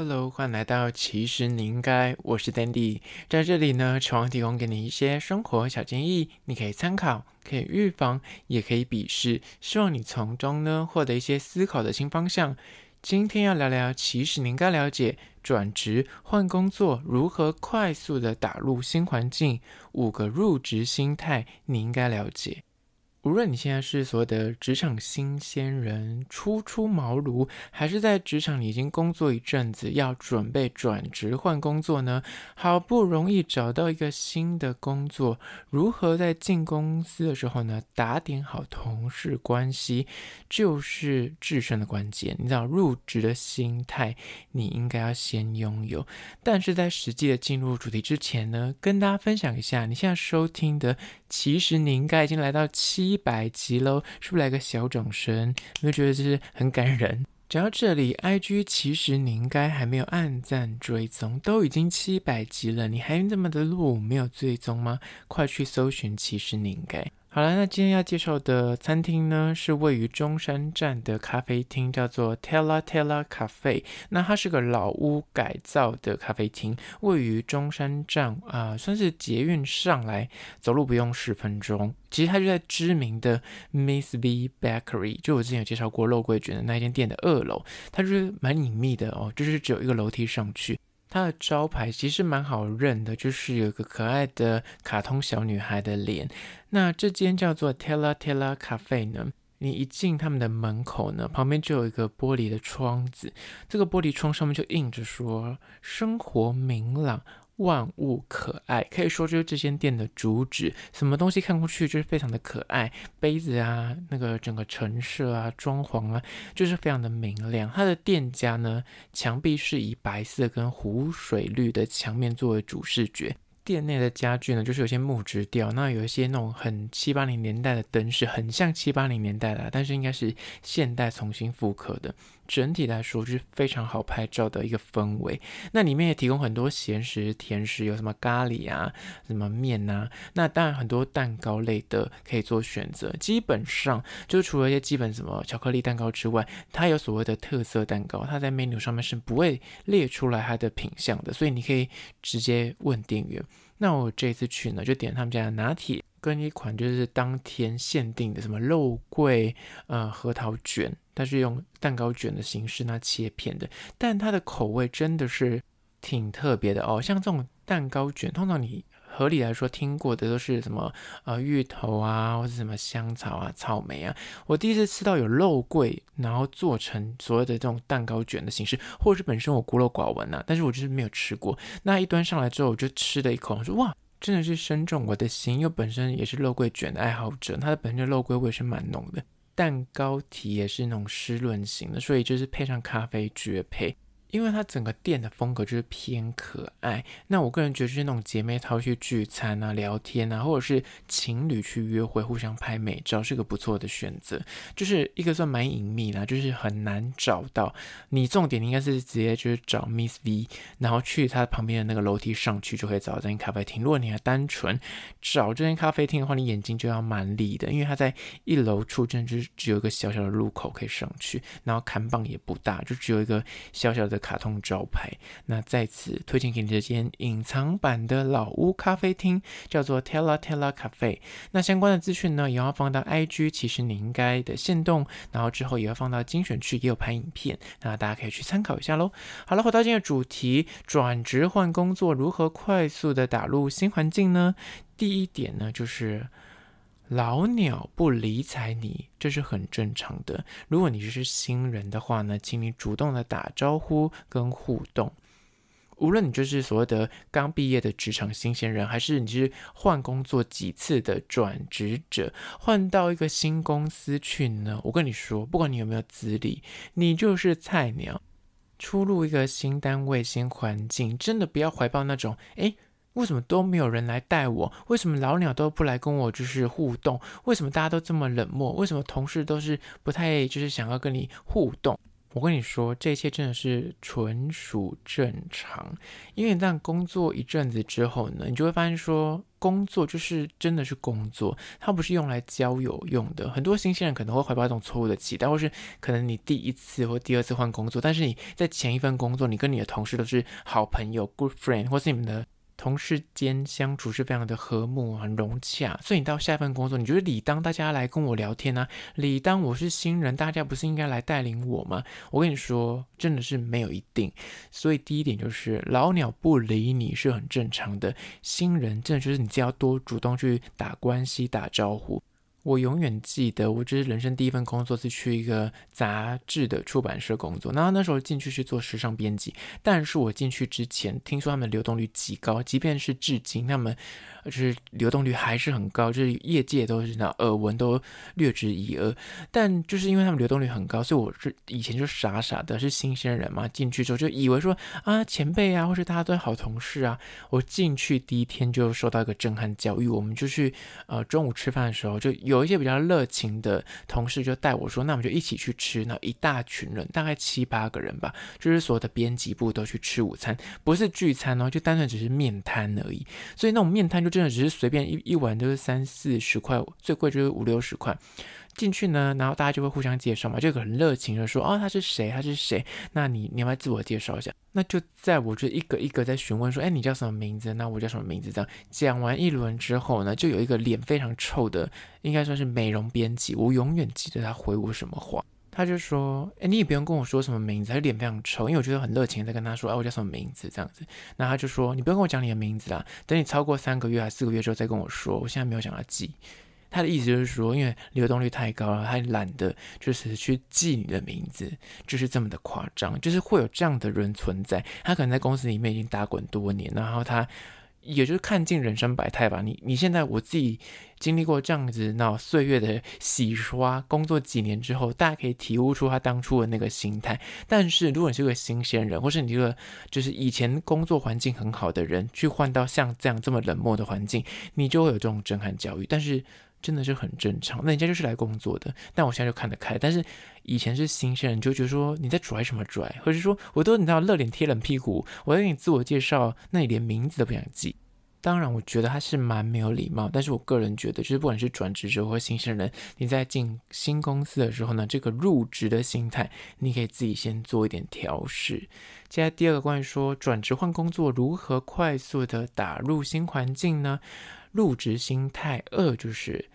Hello，欢迎来到其实你应该，我是 Dandy，在这里呢，希望提供给你一些生活小建议，你可以参考，可以预防，也可以鄙视，希望你从中呢获得一些思考的新方向。今天要聊聊，其实你应该了解转职换工作如何快速的打入新环境，五个入职心态你应该了解。无论你现在是所谓的职场新鲜人，初出茅庐，还是在职场里已经工作一阵子，要准备转职换工作呢？好不容易找到一个新的工作，如何在进公司的时候呢，打点好同事关系，就是制胜的关键。你知道入职的心态，你应该要先拥有。但是在实际的进入主题之前呢，跟大家分享一下，你现在收听的，其实你应该已经来到七。百集喽，是不是来个小掌声？有没有觉得这是很感人。讲到这里，IG 其实你应该还没有按赞追踪，都已经七百集了，你还那么的路没有追踪吗？快去搜寻，其实你应该。好了，那今天要介绍的餐厅呢，是位于中山站的咖啡厅，叫做 Tella Tella Cafe。那它是个老屋改造的咖啡厅，位于中山站啊、算是捷运上来走路不用十分钟。其实它就在知名的 Miss V Bakery，就我之前有介绍过肉桂卷的那间店的二楼，它就是蛮隐秘的哦，就是只有一个楼梯上去。它的招牌其实蛮好认的，就是有个可爱的卡通小女孩的脸。那这间叫做 Tella Tella Cafe 呢，你一进他们的门口呢，旁边就有一个玻璃的窗子，这个玻璃窗上面就印着说“生活明朗”。万物可爱，可以说就是这间店的主旨。什么东西看过去就是非常的可爱，杯子啊，那个整个陈设啊，装潢啊，就是非常的明亮。它的店家呢，墙壁是以白色跟湖水绿的墙面作为主视觉。店内的家具呢，就是有些木质调，那有一些那种很七八零年代的灯饰，很像七八零年代的，但是应该是现代重新复刻的。整体来说就是非常好拍照的一个氛围。那里面也提供很多咸食、甜食，有什么咖喱啊、什么面啊。那当然很多蛋糕类的可以做选择。基本上就除了一些基本什么巧克力蛋糕之外，它有所谓的特色蛋糕，它在 menu 上面是不会列出来它的品相的，所以你可以直接问店员。那我这次去呢，就点他们家的拿铁跟一款就是当天限定的什么肉桂呃核桃卷，它是用蛋糕卷的形式那切片的，但它的口味真的是挺特别的哦。像这种蛋糕卷，通常你。合理来说，听过的都是什么呃芋头啊，或者什么香草啊、草莓啊。我第一次吃到有肉桂，然后做成所谓的这种蛋糕卷的形式，或者是本身我孤陋寡闻呐，但是我就是没有吃过。那一端上来之后，我就吃了一口，我说哇，真的是深中我的心，因为本身也是肉桂卷的爱好者，它的本身肉桂味是蛮浓的，蛋糕体也是那种湿润型的，所以就是配上咖啡绝配。因为它整个店的风格就是偏可爱，那我个人觉得是那种姐妹淘去聚餐啊、聊天啊，或者是情侣去约会互相拍美照，是个不错的选择。就是一个算蛮隐秘的，就是很难找到。你重点应该是直接就是找 Miss V，然后去它旁边的那个楼梯上去就可以找到这间咖啡厅。如果你还单纯找这间咖啡厅的话，你眼睛就要蛮利的，因为它在一楼处，真的就是只有一个小小的入口可以上去，然后看棒也不大，就只有一个小小的。卡通招牌，那在此推荐给你这间隐藏版的老屋咖啡厅，叫做 Tella Tella Cafe。那相关的资讯呢，也要放到 IG，其实你应该的限动，然后之后也要放到精选区，也有拍影片，那大家可以去参考一下喽。好了，回到今天的主题，转职换工作如何快速的打入新环境呢？第一点呢，就是。老鸟不理睬你，这是很正常的。如果你是新人的话呢，请你主动的打招呼跟互动。无论你就是所谓的刚毕业的职场新鲜人，还是你是换工作几次的转职者，换到一个新公司去呢，我跟你说，不管你有没有资历，你就是菜鸟。初入一个新单位、新环境，真的不要怀抱那种诶。为什么都没有人来带我？为什么老鸟都不来跟我就是互动？为什么大家都这么冷漠？为什么同事都是不太就是想要跟你互动？我跟你说，这一切真的是纯属正常。因为一旦工作一阵子之后呢，你就会发现说，工作就是真的是工作，它不是用来交友用的。很多新鲜人可能会怀抱一种错误的期待，或是可能你第一次或第二次换工作，但是你在前一份工作，你跟你的同事都是好朋友 （good friend），或是你们的。同事间相处是非常的和睦，很融洽，所以你到下一份工作，你觉得理当大家来跟我聊天啊，理当我是新人，大家不是应该来带领我吗？我跟你说，真的是没有一定。所以第一点就是老鸟不理你是很正常的，新人真的就是你只要多主动去打关系、打招呼。我永远记得，我这是人生第一份工作，是去一个杂志的出版社工作。那那时候进去是做时尚编辑，但是我进去之前听说他们流动率极高，即便是至今他们。就是流动率还是很高，就是业界都是那耳闻都略知一二，但就是因为他们流动率很高，所以我是以前就傻傻的，是新鲜人嘛，进去之后就以为说啊前辈啊，或是大家都好同事啊。我进去第一天就受到一个震撼教育，我们就去呃中午吃饭的时候，就有一些比较热情的同事就带我说，那我们就一起去吃，那一大群人，大概七八个人吧，就是所有的编辑部都去吃午餐，不是聚餐哦，就单纯只是面摊而已，所以那种面摊就。真的只是随便一一碗就是三四十块，最贵就是五六十块。进去呢，然后大家就会互相介绍嘛，就很热情的说：“哦，他是谁？他是谁？那你你要不要自我介绍一下？”那就在我就一个一个在询问说：“哎，你叫什么名字？那我叫什么名字？”这样讲完一轮之后呢，就有一个脸非常臭的，应该算是美容编辑。我永远记得他回我什么话。他就说：“哎，你也不用跟我说什么名字，他脸非常臭，因为我觉得很热情，在跟他说，哎，我叫什么名字这样子。那他就说，你不用跟我讲你的名字啦，等你超过三个月还四个月之后再跟我说，我现在没有想要记。他的意思就是说，因为流动率太高了，他懒得就是去记你的名字，就是这么的夸张，就是会有这样的人存在。他可能在公司里面已经打滚多年，然后他。”也就是看尽人生百态吧。你你现在我自己经历过这样子那岁月的洗刷，工作几年之后，大家可以体悟出他当初的那个心态。但是如果你是个新鲜人，或是你这个就是以前工作环境很好的人，去换到像这样这么冷漠的环境，你就会有这种震撼教育。但是。真的是很正常，那人家就是来工作的。但我现在就看得开。但是以前是新鲜人，就觉得说你在拽什么拽，或者说我都你知道热脸贴冷屁股，我在给你自我介绍，那你连名字都不想记。当然，我觉得他是蛮没有礼貌。但是我个人觉得，就是不管是转职者或新鲜人，你在进新公司的时候呢，这个入职的心态，你可以自己先做一点调试。接下来第二个关于说转职换工作如何快速的打入新环境呢？入职心态二就是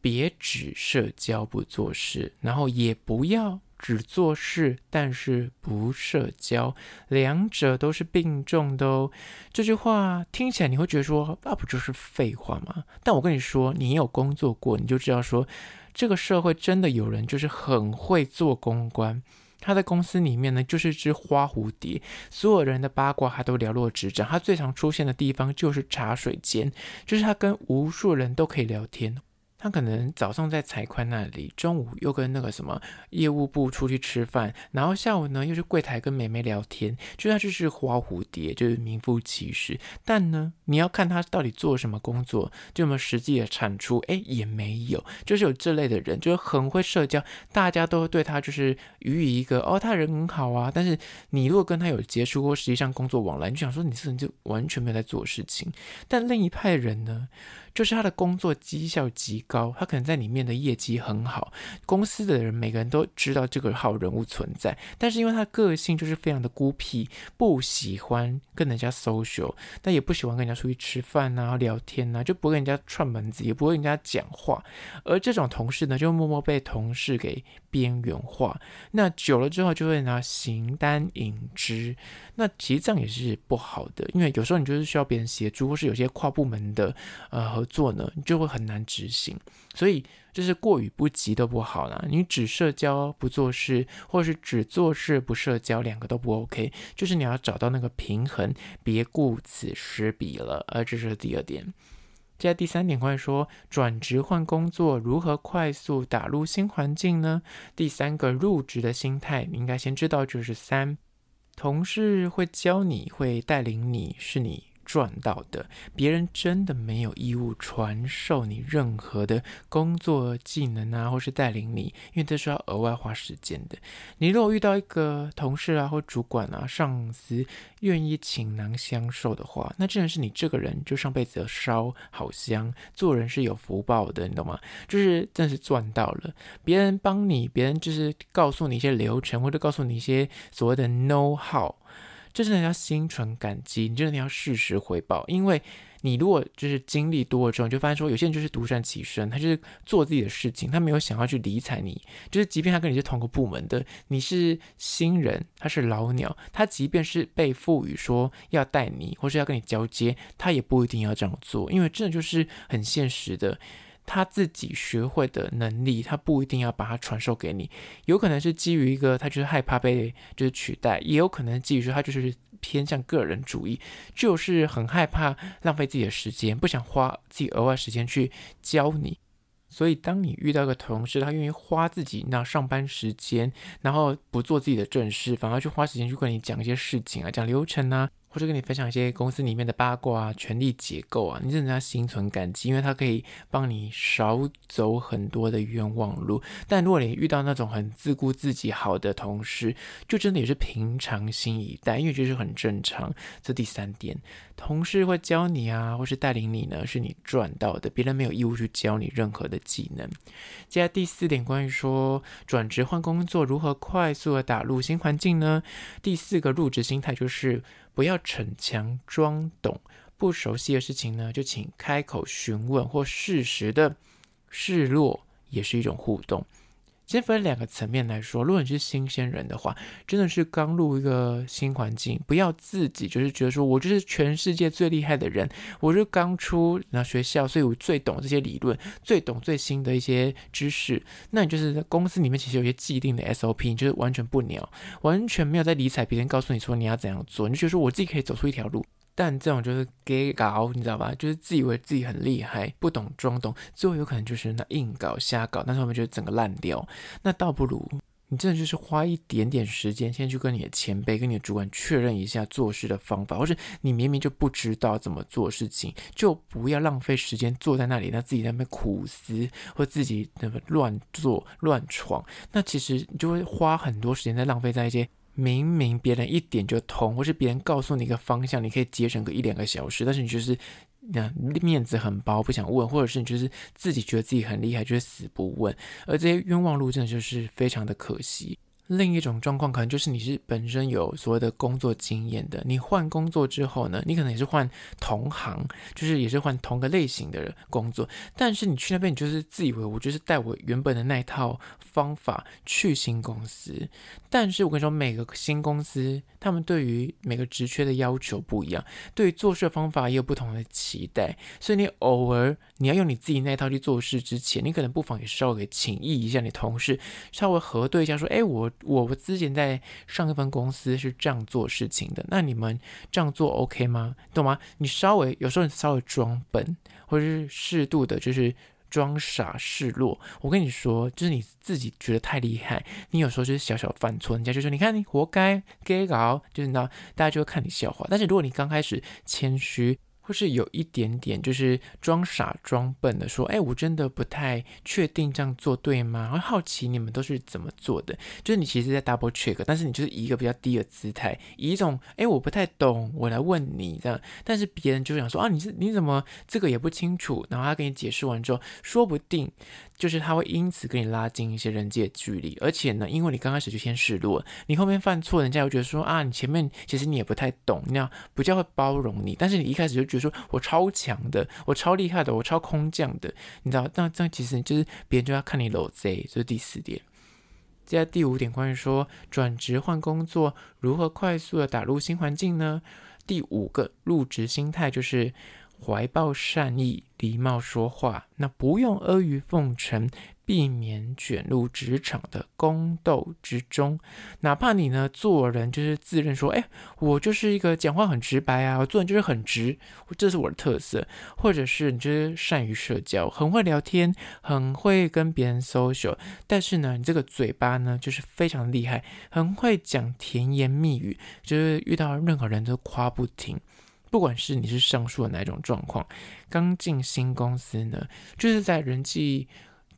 别只社交不做事，然后也不要只做事但是不社交，两者都是并重的哦。这句话听起来你会觉得说，那不就是废话吗？但我跟你说，你有工作过，你就知道说，这个社会真的有人就是很会做公关。他在公司里面呢，就是只花蝴蝶，所有人的八卦他都了若指掌。他最常出现的地方就是茶水间，就是他跟无数人都可以聊天。他可能早上在财会那里，中午又跟那个什么业务部出去吃饭，然后下午呢又去柜台跟美眉聊天，就他就是花蝴蝶，就是名副其实。但呢，你要看他到底做什么工作，就有没有实际的产出，哎，也没有。就是有这类的人，就是很会社交，大家都对他就是予以一个哦，他人很好啊。但是你如果跟他有接触过，实际上工作往来，你就想说你这人就完全没有在做事情。但另一派人呢？就是他的工作绩效极高，他可能在里面的业绩很好，公司的人每个人都知道这个好人物存在，但是因为他个性就是非常的孤僻，不喜欢跟人家 social，但也不喜欢跟人家出去吃饭啊、聊天啊，就不会跟人家串门子，也不会跟人家讲话，而这种同事呢，就默默被同事给边缘化，那久了之后就会拿形单影只，那其实这样也是不好的，因为有时候你就是需要别人协助，或是有些跨部门的呃合作呢，你就会很难执行，所以就是过与不及都不好啦。你只社交不做事，或是只做事不社交，两个都不 OK，就是你要找到那个平衡，别顾此失彼了。而这是第二点。接下第三点，关于说转职换工作如何快速打入新环境呢？第三个入职的心态，你应该先知道就是三，同事会教你会带领你，是你赚到的，别人真的没有义务传授你任何的工作技能啊，或是带领你，因为这是要额外花时间的。你如果遇到一个同事啊，或主管啊、上司愿意倾囊相授的话，那真的是你这个人就上辈子烧好香，做人是有福报的，你懂吗？就是真的是赚到了，别人帮你，别人就是告诉你一些流程，或者告诉你一些所谓的 know how。这真的要心存感激，你真的要适时回报，因为你如果就是经历多了之后，你就发现说，有些人就是独善其身，他就是做自己的事情，他没有想要去理睬你，就是即便他跟你是同个部门的，你是新人，他是老鸟，他即便是被赋予说要带你或是要跟你交接，他也不一定要这样做，因为真的就是很现实的。他自己学会的能力，他不一定要把它传授给你，有可能是基于一个他就是害怕被就是取代，也有可能基于说他就是偏向个人主义，就是很害怕浪费自己的时间，不想花自己额外时间去教你。所以，当你遇到一个同事，他愿意花自己那上班时间，然后不做自己的正事，反而去花时间去跟你讲一些事情啊，讲流程啊。或者跟你分享一些公司里面的八卦啊、权力结构啊，你真的要心存感激，因为他可以帮你少走很多的冤枉路。但如果你遇到那种很自顾自己好的同事，就真的也是平常心以待，因为这是很正常。这第三点，同事会教你啊，或是带领你呢，是你赚到的，别人没有义务去教你任何的技能。接下来第四点，关于说转职换工作如何快速的打入新环境呢？第四个入职心态就是。不要逞强装懂，不熟悉的事情呢，就请开口询问或适时的示弱，也是一种互动。先分两个层面来说，如果你是新鲜人的话，真的是刚入一个新环境，不要自己就是觉得说我就是全世界最厉害的人，我是刚出那学校，所以我最懂这些理论，最懂最新的一些知识。那你就是在公司里面其实有些既定的 SOP，你就是完全不鸟，完全没有在理睬别人告诉你说你要怎样做，你就觉得说我自己可以走出一条路。但这种就是给搞，你知道吧？就是自以为自己很厉害，不懂装懂，最后有可能就是那硬搞瞎搞，但是后面就整个烂掉。那倒不如你真的就是花一点点时间，先去跟你的前辈、跟你的主管确认一下做事的方法，或是你明明就不知道怎么做事情，就不要浪费时间坐在那里，那自己在那边苦思，或自己那么乱做乱闯。那其实你就会花很多时间在浪费在一些。明明别人一点就通，或是别人告诉你一个方向，你可以节省个一两个小时，但是你就是那面子很薄，不想问，或者是你就是自己觉得自己很厉害，就是死不问，而这些冤枉路真的就是非常的可惜。另一种状况可能就是你是本身有所谓的工作经验的，你换工作之后呢，你可能也是换同行，就是也是换同个类型的工作，但是你去那边，你就是自以为我就是带我原本的那一套方法去新公司，但是我跟你说，每个新公司他们对于每个职缺的要求不一样，对于做事的方法也有不同的期待，所以你偶尔你要用你自己那一套去做事之前，你可能不妨也稍微请益一下你同事，稍微核对一下说，哎，我。我之前在上一份公司是这样做事情的，那你们这样做 OK 吗？懂吗？你稍微有时候你稍微装笨，或者是适度的，就是装傻示弱。我跟你说，就是你自己觉得太厉害，你有时候就是小小犯错，人家就说你看你活该，给搞，就是那大家就会看你笑话。但是如果你刚开始谦虚。或是有一点点，就是装傻装笨的说，哎，我真的不太确定这样做对吗？会好奇你们都是怎么做的？就是你其实在 double check，但是你就是以一个比较低的姿态，以一种哎我不太懂，我来问你这样。但是别人就想说啊，你是你怎么这个也不清楚？然后他给你解释完之后，说不定。就是他会因此跟你拉近一些人际的距离，而且呢，因为你刚开始就先示弱，你后面犯错，人家又觉得说啊，你前面其实你也不太懂，那样比较会包容你。但是你一开始就觉得说我超强的，我超厉害的，我超空降的，你知道？那这样其实就是别人就要看你搂贼，这是第四点。接下来第五点，关于说转职换工作如何快速的打入新环境呢？第五个入职心态就是。怀抱善意，礼貌说话，那不用阿谀奉承，避免卷入职场的宫斗之中。哪怕你呢做人就是自认说，哎，我就是一个讲话很直白啊，我做人就是很直，这是我的特色。或者是你就是善于社交，很会聊天，很会跟别人 social，但是呢，你这个嘴巴呢就是非常厉害，很会讲甜言蜜语，就是遇到任何人都夸不停。不管是你是上述的哪种状况，刚进新公司呢，就是在人际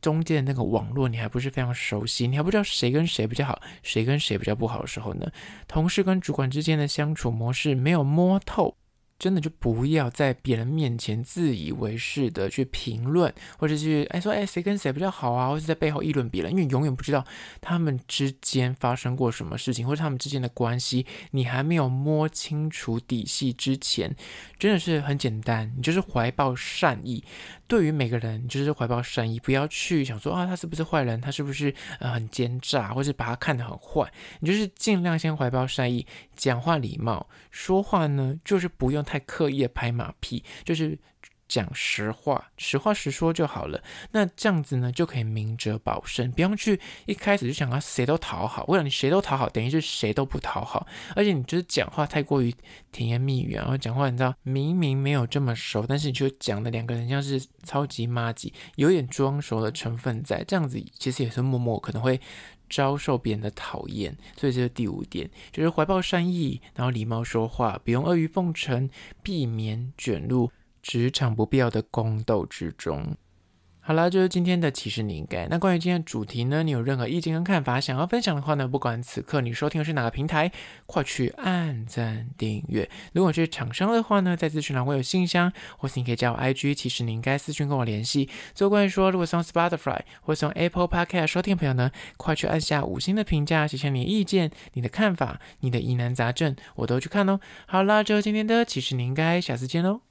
中间的那个网络，你还不是非常熟悉，你还不知道谁跟谁比较好，谁跟谁比较不好的时候呢，同事跟主管之间的相处模式没有摸透。真的就不要在别人面前自以为是的去评论，或者去哎说哎谁跟谁比较好啊，或者在背后议论别人，因为永远不知道他们之间发生过什么事情，或者他们之间的关系，你还没有摸清楚底细之前，真的是很简单，你就是怀抱善意，对于每个人，你就是怀抱善意，不要去想说啊他是不是坏人，他是不是呃很奸诈，或是把他看得很坏，你就是尽量先怀抱善意，讲话礼貌，说话呢就是不用。太刻意的拍马屁，就是讲实话，实话实说就好了。那这样子呢，就可以明哲保身，不用去一开始就想要谁都讨好。为了你谁都讨好，等于是谁都不讨好。而且你就是讲话太过于甜言蜜语，然后讲话你知道明明没有这么熟，但是你就讲的两个人像是超级麻吉，有点装熟的成分在。这样子其实也是默默可能会。遭受别人的讨厌，所以这是第五点，就是怀抱善意，然后礼貌说话，不用阿谀奉承，避免卷入职场不必要的宫斗之中。好啦，就是今天的其实你应该。那关于今天的主题呢，你有任何意见跟看法想要分享的话呢，不管此刻你收听的是哪个平台，快去按赞订阅。如果是厂商的话呢，在资讯栏会有信箱，或是你可以加我 IG，其实你应该私讯跟我联系。最后关于说，如果是用 Spotify 或是 Apple Podcast 收听的朋友呢，快去按下五星的评价，写下你的意见、你的看法、你的疑难杂症，我都去看哦。好啦，就是今天的其实你应该，下次见喽。